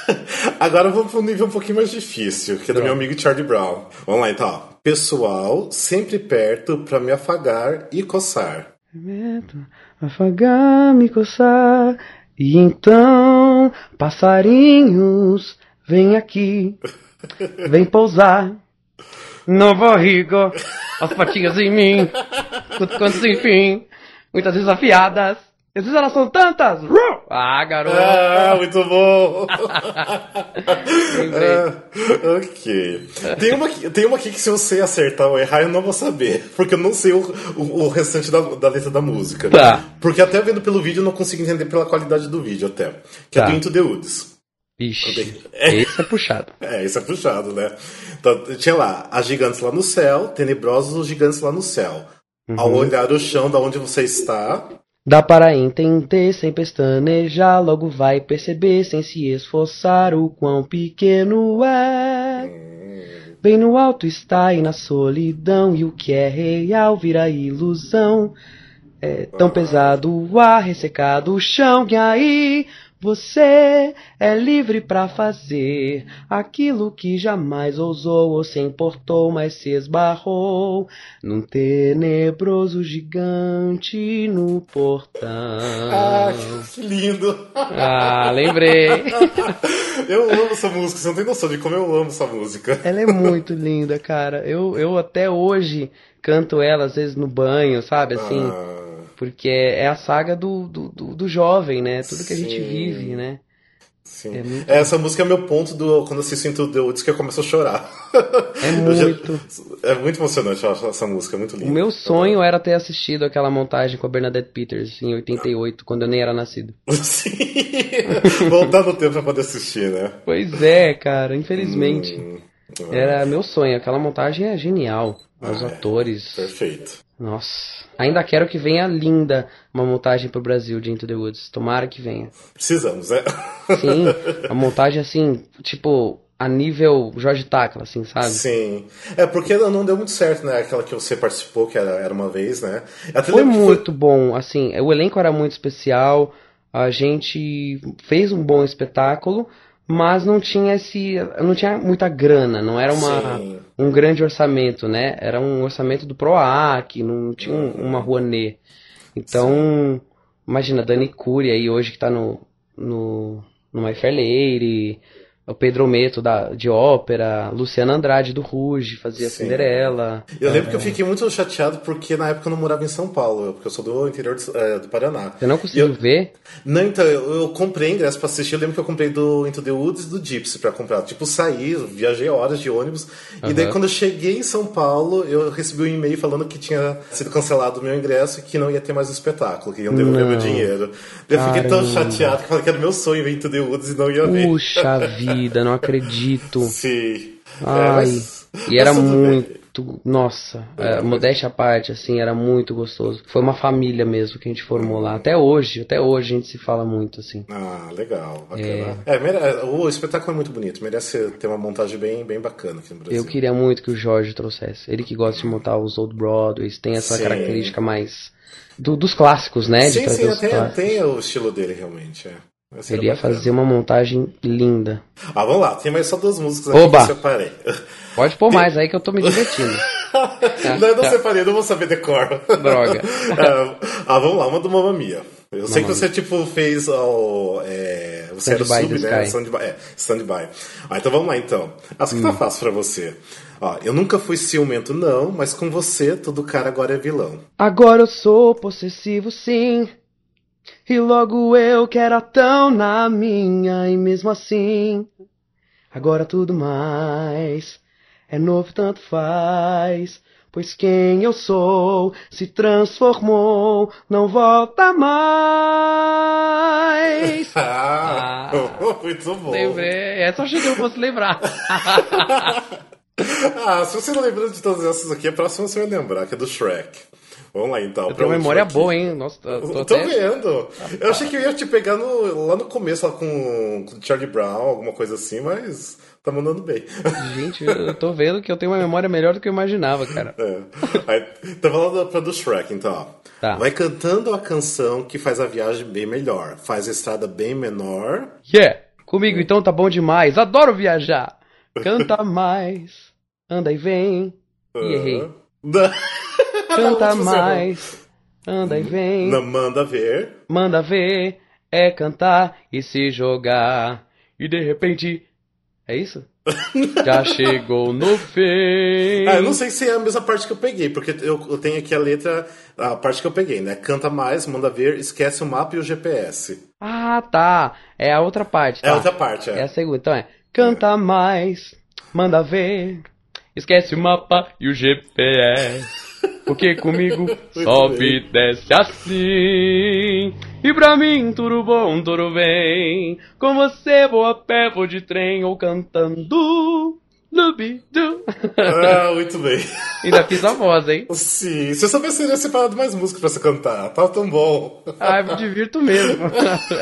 Agora vamos para um nível um pouquinho mais difícil, que é do meu amigo Charlie Brown. Vamos lá então. Pessoal, sempre perto para me afagar e coçar.
Afagar, me coçar. E então, passarinhos, vem aqui, vem pousar no barriga, as patinhas em mim, quantos enfim, muitas desafiadas. Às vezes elas são tantas! Ah, garoto!
Ah, muito bom! ah, ok. Tem uma, tem uma aqui que se eu sei acertar ou errar, eu não vou saber. Porque eu não sei o, o, o restante da, da, letra da música.
Tá.
Porque até vendo pelo vídeo eu não consigo entender pela qualidade do vídeo até. Que é tá. é do Into the Woods.
Ixi, é. esse é puxado.
É, esse é puxado, né? Então, tinha lá, as gigantes lá no céu, tenebrosos os gigantes lá no céu. Uhum. Ao olhar o chão da onde você está,
Dá para entender sem pestanejar, logo vai perceber sem se esforçar o quão pequeno é. Bem no alto está e na solidão, e o que é real vira ilusão. É tão pesado o ar, ressecado o chão, que aí você é livre para fazer aquilo que jamais ousou ou se importou, mas se esbarrou num tenebroso gigante no portão.
Ah, que lindo!
Ah, lembrei.
eu amo essa música, você não tem noção de como eu amo essa música.
Ela é muito linda, cara. Eu, eu até hoje canto ela às vezes no banho, sabe? Assim. Ah porque é a saga do, do, do, do jovem, né? Tudo que a gente vive, né?
Sim. É muito... Essa música é meu ponto do quando eu assisto The Woods que eu começo a chorar.
É muito.
Já... É muito emocionante essa música, é muito linda.
O meu sonho era ter assistido aquela montagem com a Bernadette Peters em 88, quando eu nem era nascido.
Sim. Voltar no tempo pra poder assistir, né?
Pois é, cara, infelizmente. Hum, era meu sonho, aquela montagem é genial. Os ah, atores.
Perfeito.
Nossa. Ainda quero que venha linda uma montagem pro Brasil de Into the Woods. Tomara que venha.
Precisamos, né?
Sim, a montagem assim, tipo, a nível Jorge Tacla, assim, sabe?
Sim. É porque não deu muito certo, né? Aquela que você participou, que era, era uma vez, né?
Até foi muito foi... bom, assim, o elenco era muito especial, a gente fez um bom espetáculo, mas não tinha esse não tinha muita grana não era uma um grande orçamento né era um orçamento do Proac não tinha um, uma Rouanet então Sim. imagina Dani Cury aí hoje que está no no no My Fair Lady o Pedro Meto da, de ópera, Luciana Andrade do Ruge, fazia Sim. Cinderela.
Eu lembro é... que eu fiquei muito chateado porque na época eu não morava em São Paulo, porque eu sou do interior do, é, do Paraná.
Você não conseguiu
eu...
ver?
Não, então, eu, eu, comprei ingresso pra assistir, eu lembro que eu comprei do Into the Woods e do Gypsy pra comprar. Tipo, saí, viajei horas de ônibus, uhum. e daí quando eu cheguei em São Paulo, eu recebi um e-mail falando que tinha sido cancelado o meu ingresso e que não ia ter mais o espetáculo, que iam devolver meu dinheiro. Eu fiquei tão chateado que falei que era meu sonho ver Into the Woods e não ia ver.
Puxa vida, não acredito.
Sim.
Ai, é, mas, e era muito. Bem. Nossa, é, modéstia à parte, assim, era muito gostoso. Foi uma família mesmo que a gente formou lá. Até hoje, até hoje a gente se fala muito, assim.
Ah, legal, bacana. É. é o espetáculo é muito bonito, merece ter uma montagem bem, bem bacana aqui no Brasil.
Eu queria muito que o Jorge trouxesse. Ele que gosta de montar os Old Broadways, tem essa Sim. característica mais. Do, dos clássicos, né?
Sim, sim, tem, tem o estilo dele realmente. É.
Ele ia fazer uma montagem linda.
Ah, vamos lá, tem mais só duas músicas aqui
Oba.
que eu separei.
Pode pôr tem... mais aí que eu tô me divertindo.
não, eu não separei, não vou saber decor.
Droga.
ah, vamos lá, uma do Mamma Mia. Eu sei que você, tipo, fez o, é, Você era sub, né? Stand-by. É, stand-by. Ah, então vamos lá então. Essa que tá hum. tá fácil pra você. Ó, eu nunca fui ciumento, não, mas com você, todo cara agora é vilão.
Agora eu sou possessivo, sim. E logo eu que era tão na minha, e mesmo assim, agora tudo mais é novo, tanto faz. Pois quem eu sou se transformou, não volta mais.
ah, muito bom.
Lembrei. Essa eu achei que eu fosse lembrar.
ah, se você não lembra de todas essas aqui, a próxima você vai lembrar, que é do Shrek. Vamos lá então.
Eu tenho memória aqui. boa, hein? Nossa, tô,
tô, tô até... vendo. Eu achei que eu ia te pegar no, lá no começo, lá com, com Charlie Brown, alguma coisa assim, mas tá mandando bem.
Gente, eu tô vendo que eu tenho uma memória melhor do que eu imaginava, cara.
É. Aí, tá falando pra do Shrek, então, ó. Tá. Vai cantando a canção que faz a viagem bem melhor, faz a estrada bem menor.
Yeah! Comigo então tá bom demais, adoro viajar! Canta mais, anda e vem. E errei. Canta mais, anda e vem.
Não, manda ver.
Manda ver, é cantar e se jogar. E de repente. É isso? Já chegou no fim.
Ah, eu não sei se é a mesma parte que eu peguei, porque eu, eu, tenho aqui a letra, a parte que eu peguei, né? Canta mais, manda ver, esquece o mapa e o GPS.
Ah, tá. É a outra parte. Tá.
É a outra parte, é.
É a segunda. Então é. Canta é. mais, manda ver, esquece o mapa e o GPS. Porque comigo sobe e desce assim. E pra mim tudo bom, tudo bem. Com você vou a pé, vou de trem ou cantando. Lubidu.
Ah, muito bem.
Ainda fiz a voz, hein?
Sim, se eu soubesse, teria separado mais música pra você cantar. Tava tão bom.
Ah, eu me divirto mesmo.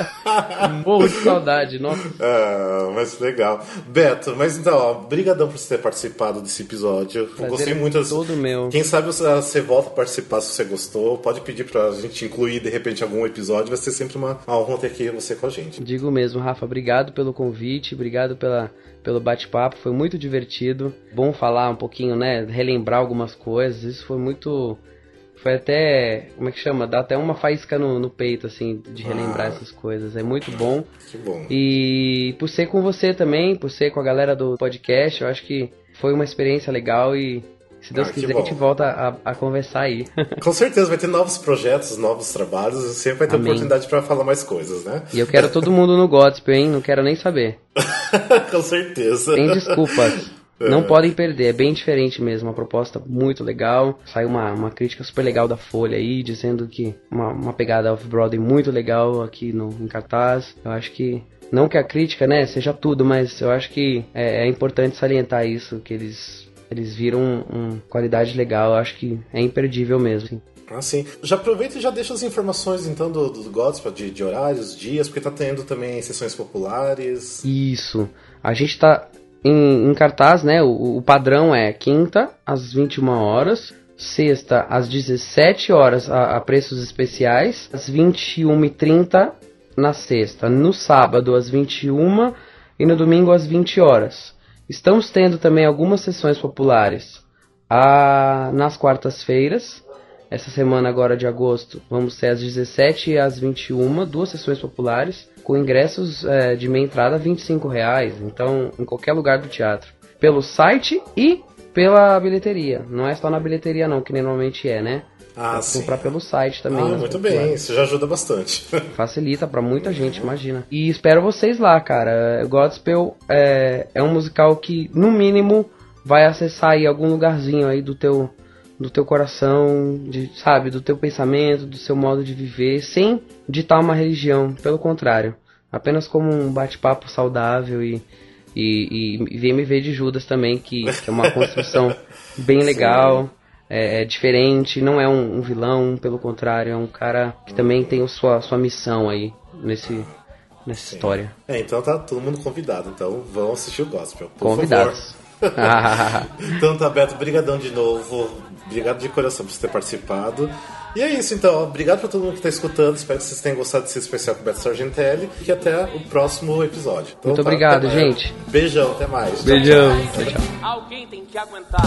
Morro de saudade, nossa.
Ah, mas legal. Beto, mas então, ó, brigadão por você ter participado desse episódio.
Prazer
gostei
é
muito.
Todo meu.
Quem sabe você volta a participar se você gostou. Pode pedir pra gente incluir, de repente, algum episódio. Vai ser sempre uma honra ter aqui você com a gente.
Digo mesmo, Rafa. Obrigado pelo convite. Obrigado pela pelo bate-papo, foi muito divertido. Bom falar um pouquinho, né? Relembrar algumas coisas. Isso foi muito. Foi até. Como é que chama? Dá até uma faísca no, no peito, assim, de relembrar ah, essas coisas. É muito bom.
Que bom.
E por ser com você também, por ser com a galera do podcast, eu acho que foi uma experiência legal e se Deus ah, quiser, a gente volta a, a, conversar aí.
Com certeza, vai ter novos projetos, novos trabalhos, sempre vai ter Amém. oportunidade para falar mais coisas, né?
E eu quero todo mundo no gospel, hein? Não quero nem saber.
Com certeza.
Sem desculpas. É. Não podem perder, é bem diferente mesmo, uma proposta muito legal. Saiu uma, uma crítica super legal da Folha aí, dizendo que uma, uma pegada off-Broadway muito legal aqui no, em cartaz. Eu acho que não que a crítica, né, seja tudo, mas eu acho que é, é importante salientar isso, que eles eles viram uma qualidade legal, eu acho que é imperdível mesmo.
Ah, sim. Já aproveita e já deixa as informações então do, do de, de horários, dias, porque tá tendo também sessões populares.
Isso. A gente tá em, em cartaz, né? O, o, padrão é quinta às 21 horas, sexta às 17 horas a, a preços especiais, às 21h30 na sexta, no sábado às 21 e no domingo às 20 horas. Estamos tendo também algumas sessões populares ah, nas quartas-feiras. Essa semana agora de agosto vamos ter às 17 e às 21, duas sessões populares, com ingressos é, de meia entrada 25 reais, então em qualquer lugar do teatro. Pelo site e pela bilheteria. Não é só na bilheteria não, que normalmente é, né?
Ah, sim.
comprar pelo site também.
Ah, muito bem, isso já ajuda bastante.
Facilita para muita gente, imagina. E espero vocês lá, cara. Godspell é, é um musical que, no mínimo, vai acessar aí algum lugarzinho aí do teu do teu coração, de, sabe, do teu pensamento, do seu modo de viver, sem ditar uma religião, pelo contrário, apenas como um bate-papo saudável e, e, e, e VMV de Judas também, que é uma construção bem legal. Sim é, é diferente, não é um, um, vilão, pelo contrário, é um cara que também tem a sua, sua missão aí nesse, nessa Sim. história.
É, então tá todo mundo convidado, então vão assistir o Gospel, por
Convidados.
então tá, Beto, brigadão de novo, obrigado de coração por você ter participado. E é isso, então. Obrigado pra todo mundo que tá escutando. Espero que vocês tenham gostado desse especial com o Beto Sargentelli. E até o próximo episódio.
Então, Muito tá, obrigado, gente.
Beijão, até mais.
Beijão. Tchau, tchau. Alguém tem que aguentar.